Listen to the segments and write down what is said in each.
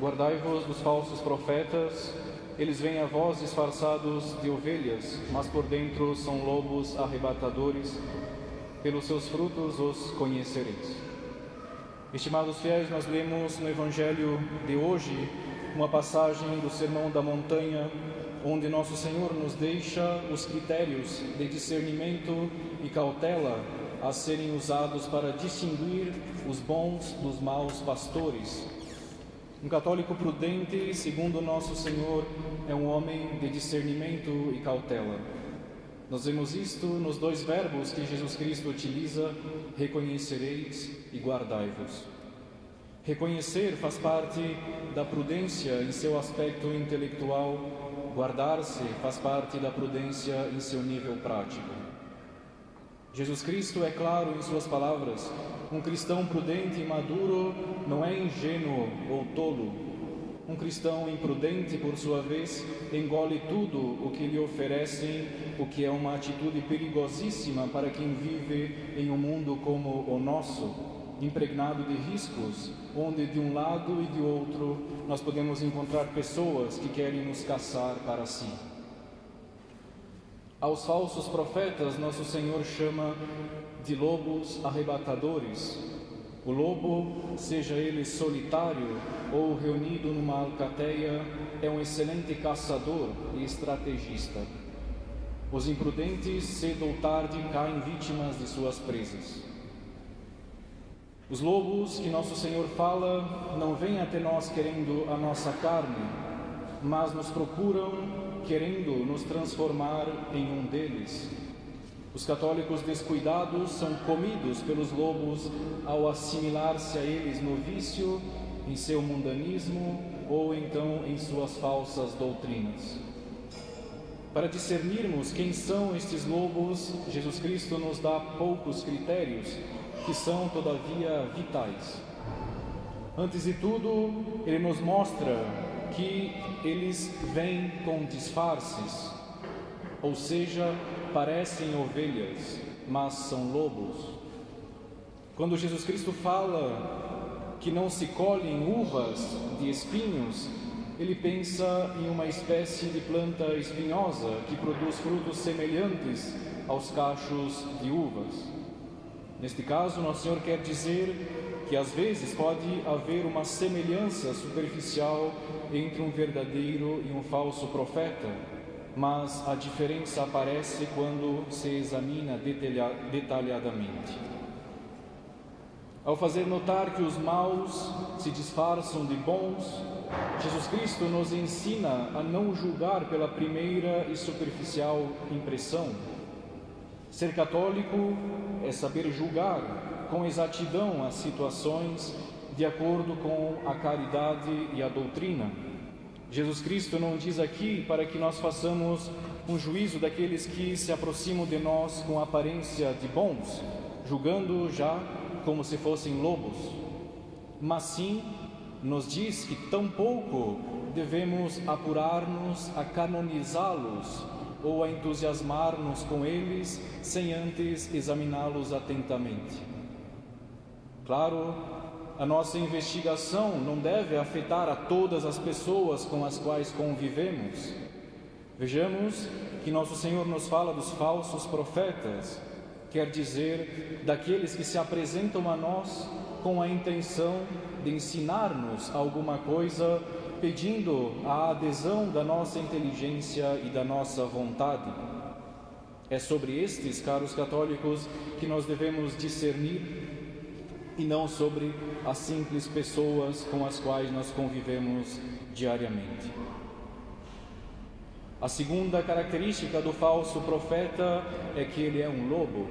Guardai-vos dos falsos profetas, eles vêm a vós disfarçados de ovelhas, mas por dentro são lobos arrebatadores. Pelos seus frutos os conhecereis. Estimados fiéis, nós lemos no Evangelho de hoje uma passagem do Sermão da Montanha, onde Nosso Senhor nos deixa os critérios de discernimento e cautela a serem usados para distinguir os bons dos maus pastores um católico prudente, segundo nosso Senhor, é um homem de discernimento e cautela. Nós vemos isto nos dois verbos que Jesus Cristo utiliza: reconhecereis e guardai-vos. Reconhecer faz parte da prudência em seu aspecto intelectual, guardar-se faz parte da prudência em seu nível prático. Jesus Cristo é claro em suas palavras: um cristão prudente e maduro não é ingênuo ou tolo. Um cristão imprudente, por sua vez, engole tudo o que lhe oferecem, o que é uma atitude perigosíssima para quem vive em um mundo como o nosso, impregnado de riscos, onde de um lado e de outro nós podemos encontrar pessoas que querem nos caçar para si. Aos falsos profetas, nosso Senhor chama de lobos arrebatadores. O lobo, seja ele solitário ou reunido numa alcateia, é um excelente caçador e estrategista. Os imprudentes, cedo ou tarde, caem vítimas de suas presas. Os lobos que nosso Senhor fala não vêm até nós querendo a nossa carne, mas nos procuram querendo nos transformar em um deles. Os católicos descuidados são comidos pelos lobos ao assimilar-se a eles no vício, em seu mundanismo ou então em suas falsas doutrinas. Para discernirmos quem são estes lobos, Jesus Cristo nos dá poucos critérios que são, todavia, vitais. Antes de tudo, ele nos mostra que eles vêm com disfarces, ou seja, parecem ovelhas, mas são lobos. Quando Jesus Cristo fala que não se colhem uvas de espinhos, ele pensa em uma espécie de planta espinhosa que produz frutos semelhantes aos cachos de uvas. Neste caso, Nosso Senhor quer dizer que às vezes pode haver uma semelhança superficial entre um verdadeiro e um falso profeta, mas a diferença aparece quando se examina detalhadamente. Ao fazer notar que os maus se disfarçam de bons, Jesus Cristo nos ensina a não julgar pela primeira e superficial impressão. Ser católico é saber julgar com exatidão as situações de acordo com a caridade e a doutrina. Jesus Cristo não diz aqui para que nós façamos um juízo daqueles que se aproximam de nós com aparência de bons, julgando já como se fossem lobos, mas sim nos diz que tampouco devemos apurar-nos a canonizá-los ou a entusiasmar-nos com eles sem antes examiná-los atentamente. Claro, a nossa investigação não deve afetar a todas as pessoas com as quais convivemos. Vejamos que nosso Senhor nos fala dos falsos profetas, quer dizer, daqueles que se apresentam a nós com a intenção de ensinar-nos alguma coisa, pedindo a adesão da nossa inteligência e da nossa vontade. É sobre estes, caros católicos, que nós devemos discernir e não sobre as simples pessoas com as quais nós convivemos diariamente. A segunda característica do falso profeta é que ele é um lobo.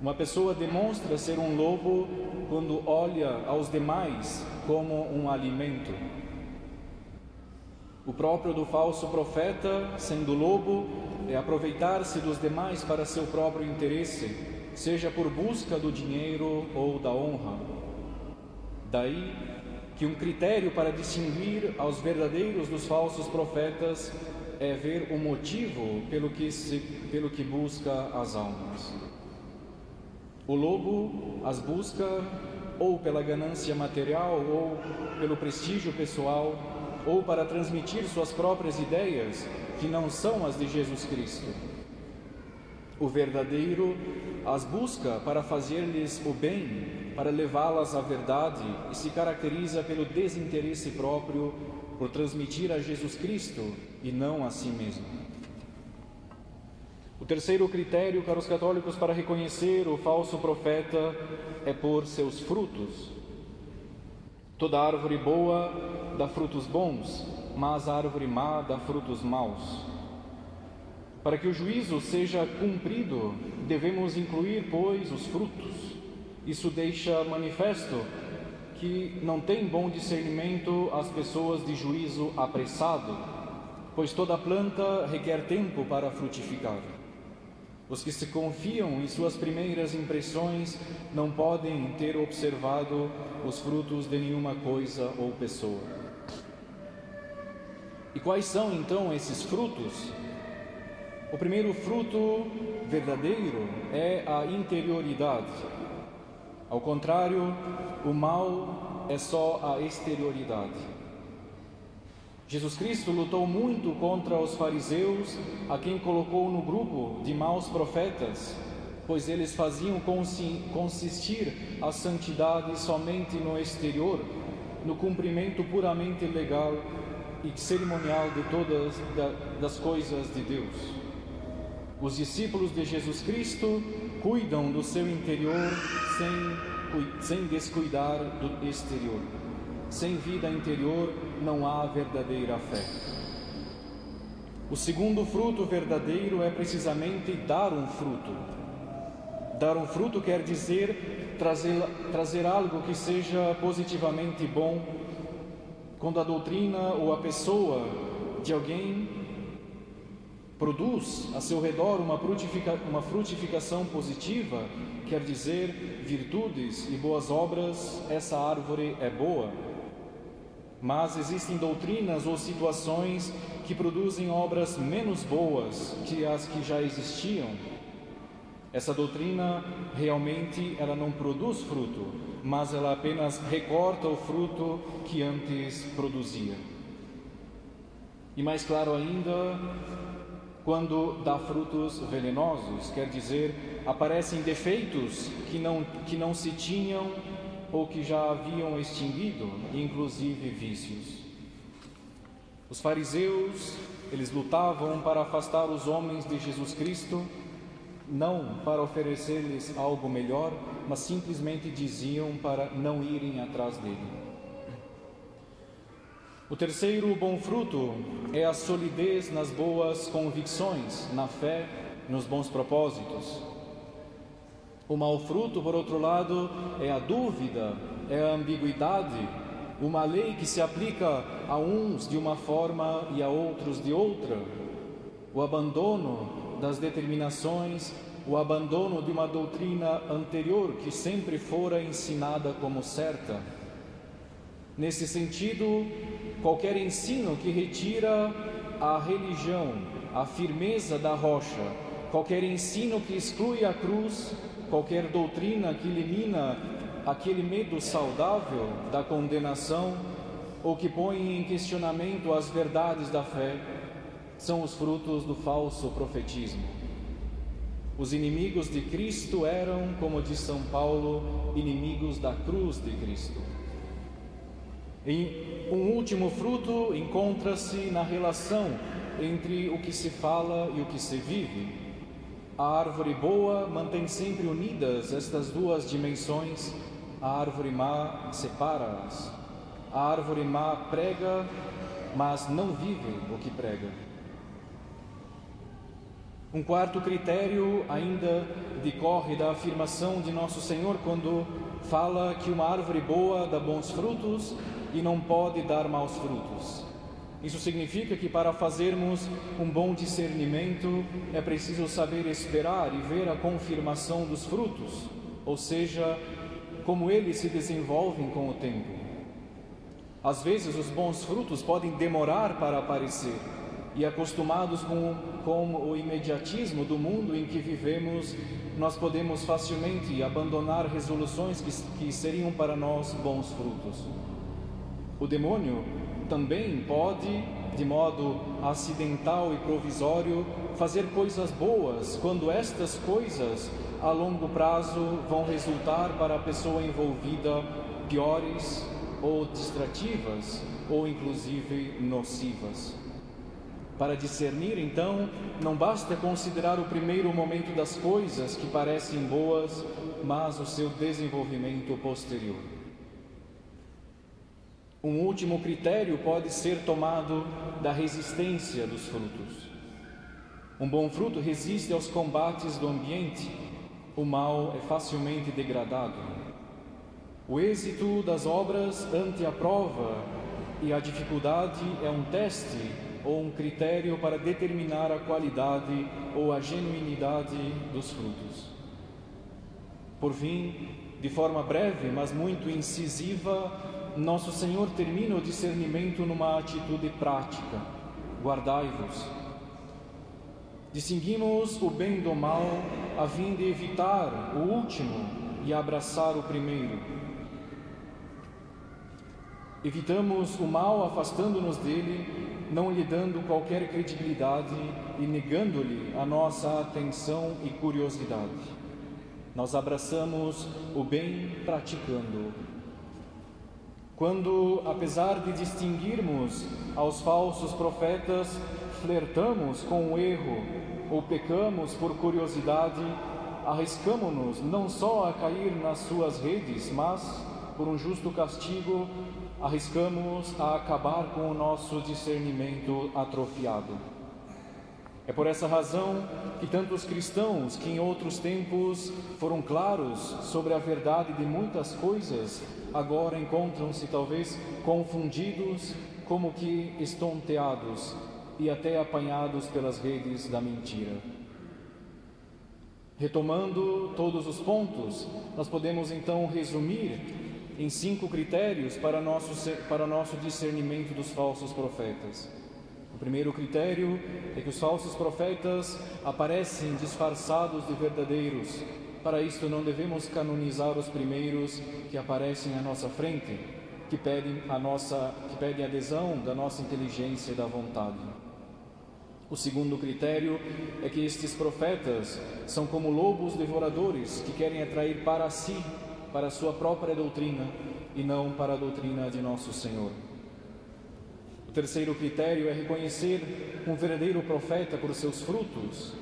Uma pessoa demonstra ser um lobo quando olha aos demais como um alimento. O próprio do falso profeta, sendo lobo, é aproveitar-se dos demais para seu próprio interesse seja por busca do dinheiro ou da honra. Daí que um critério para distinguir aos verdadeiros dos falsos profetas é ver o motivo pelo que, se, pelo que busca as almas. O lobo as busca ou pela ganância material, ou pelo prestígio pessoal, ou para transmitir suas próprias ideias, que não são as de Jesus Cristo. O verdadeiro as busca para fazer-lhes o bem, para levá-las à verdade e se caracteriza pelo desinteresse próprio, por transmitir a Jesus Cristo e não a si mesmo. O terceiro critério para os católicos para reconhecer o falso profeta é por seus frutos. Toda árvore boa dá frutos bons, mas a árvore má dá frutos maus. Para que o juízo seja cumprido, devemos incluir, pois, os frutos. Isso deixa manifesto que não tem bom discernimento as pessoas de juízo apressado, pois toda planta requer tempo para frutificar. Os que se confiam em suas primeiras impressões não podem ter observado os frutos de nenhuma coisa ou pessoa. E quais são então esses frutos? O primeiro fruto verdadeiro é a interioridade. Ao contrário, o mal é só a exterioridade. Jesus Cristo lutou muito contra os fariseus, a quem colocou no grupo de maus profetas, pois eles faziam consistir a santidade somente no exterior, no cumprimento puramente legal e cerimonial de todas as coisas de Deus. Os discípulos de Jesus Cristo cuidam do seu interior sem, sem descuidar do exterior. Sem vida interior não há verdadeira fé. O segundo fruto verdadeiro é precisamente dar um fruto. Dar um fruto quer dizer trazer, trazer algo que seja positivamente bom. Quando a doutrina ou a pessoa de alguém produz a seu redor uma, frutifica, uma frutificação positiva, quer dizer virtudes e boas obras, essa árvore é boa. Mas existem doutrinas ou situações que produzem obras menos boas que as que já existiam. Essa doutrina realmente ela não produz fruto, mas ela apenas recorta o fruto que antes produzia. E mais claro ainda, quando dá frutos venenosos, quer dizer, aparecem defeitos que não, que não se tinham ou que já haviam extinguido, inclusive vícios. Os fariseus, eles lutavam para afastar os homens de Jesus Cristo, não para oferecer-lhes algo melhor, mas simplesmente diziam para não irem atrás dele. O terceiro bom fruto é a solidez nas boas convicções, na fé, nos bons propósitos. O mau fruto, por outro lado, é a dúvida, é a ambiguidade, uma lei que se aplica a uns de uma forma e a outros de outra, o abandono das determinações, o abandono de uma doutrina anterior que sempre fora ensinada como certa. Nesse sentido, qualquer ensino que retira a religião, a firmeza da rocha, qualquer ensino que exclui a cruz, qualquer doutrina que elimina aquele medo saudável da condenação ou que põe em questionamento as verdades da fé, são os frutos do falso profetismo. Os inimigos de Cristo eram, como diz São Paulo, inimigos da cruz de Cristo. E um último fruto encontra-se na relação entre o que se fala e o que se vive. A árvore boa mantém sempre unidas estas duas dimensões, a árvore má separa-as. A árvore má prega, mas não vive o que prega. Um quarto critério ainda decorre da afirmação de Nosso Senhor quando fala que uma árvore boa dá bons frutos e não pode dar maus frutos. Isso significa que para fazermos um bom discernimento é preciso saber esperar e ver a confirmação dos frutos, ou seja, como eles se desenvolvem com o tempo. Às vezes os bons frutos podem demorar para aparecer, e acostumados com, com o imediatismo do mundo em que vivemos, nós podemos facilmente abandonar resoluções que, que seriam para nós bons frutos. O demônio também pode, de modo acidental e provisório, fazer coisas boas quando estas coisas a longo prazo vão resultar para a pessoa envolvida piores ou distrativas ou inclusive nocivas. Para discernir, então, não basta considerar o primeiro momento das coisas que parecem boas, mas o seu desenvolvimento posterior. Um último critério pode ser tomado da resistência dos frutos. Um bom fruto resiste aos combates do ambiente, o mal é facilmente degradado. O êxito das obras ante a prova e a dificuldade é um teste ou um critério para determinar a qualidade ou a genuinidade dos frutos. Por fim, de forma breve, mas muito incisiva, nosso Senhor termina o discernimento numa atitude prática: guardai-vos. Distinguimos o bem do mal a fim de evitar o último e abraçar o primeiro. Evitamos o mal afastando-nos dele não lhe dando qualquer credibilidade e negando-lhe a nossa atenção e curiosidade. Nós abraçamos o bem praticando. Quando, apesar de distinguirmos aos falsos profetas, flertamos com o erro ou pecamos por curiosidade, arriscamos-nos não só a cair nas suas redes, mas, por um justo castigo, arriscamos a acabar com o nosso discernimento atrofiado. É por essa razão que tantos cristãos que em outros tempos foram claros sobre a verdade de muitas coisas, agora encontram-se talvez confundidos, como que estonteados e até apanhados pelas redes da mentira. Retomando todos os pontos, nós podemos então resumir em cinco critérios para nosso, para nosso discernimento dos falsos profetas. Primeiro critério é que os falsos profetas aparecem disfarçados de verdadeiros. Para isto, não devemos canonizar os primeiros que aparecem à nossa frente, que pedem a nossa, que pedem adesão da nossa inteligência e da vontade. O segundo critério é que estes profetas são como lobos devoradores que querem atrair para si para a sua própria doutrina e não para a doutrina de nosso Senhor. O terceiro critério é reconhecer um verdadeiro profeta por seus frutos,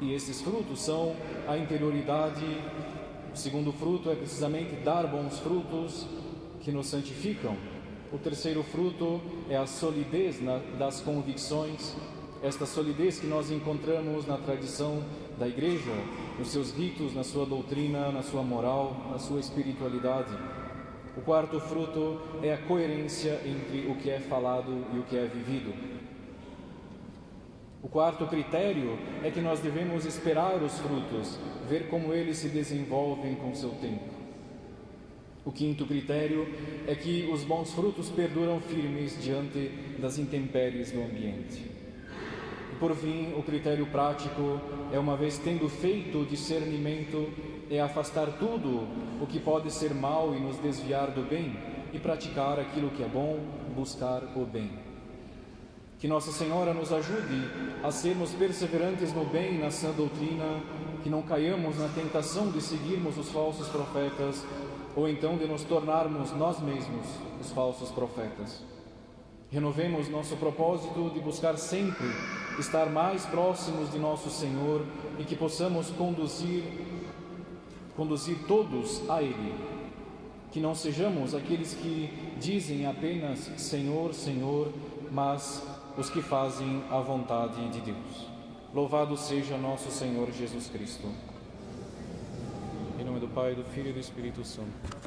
e esses frutos são a interioridade. O segundo fruto é precisamente dar bons frutos que nos santificam. O terceiro fruto é a solidez das convicções, esta solidez que nós encontramos na tradição da igreja, nos seus ritos, na sua doutrina, na sua moral, na sua espiritualidade. O quarto fruto é a coerência entre o que é falado e o que é vivido. O quarto critério é que nós devemos esperar os frutos, ver como eles se desenvolvem com seu tempo. O quinto critério é que os bons frutos perduram firmes diante das intempéries do ambiente. Por fim, o critério prático é, uma vez tendo feito o discernimento, é afastar tudo o que pode ser mal e nos desviar do bem e praticar aquilo que é bom, buscar o bem. Que Nossa Senhora nos ajude a sermos perseverantes no bem e na sã doutrina, que não caiamos na tentação de seguirmos os falsos profetas ou então de nos tornarmos nós mesmos os falsos profetas. Renovemos nosso propósito de buscar sempre estar mais próximos de nosso Senhor e que possamos conduzir conduzir todos a ele. Que não sejamos aqueles que dizem apenas Senhor, Senhor, mas os que fazem a vontade de Deus. Louvado seja nosso Senhor Jesus Cristo. Em nome do Pai, do Filho e do Espírito Santo.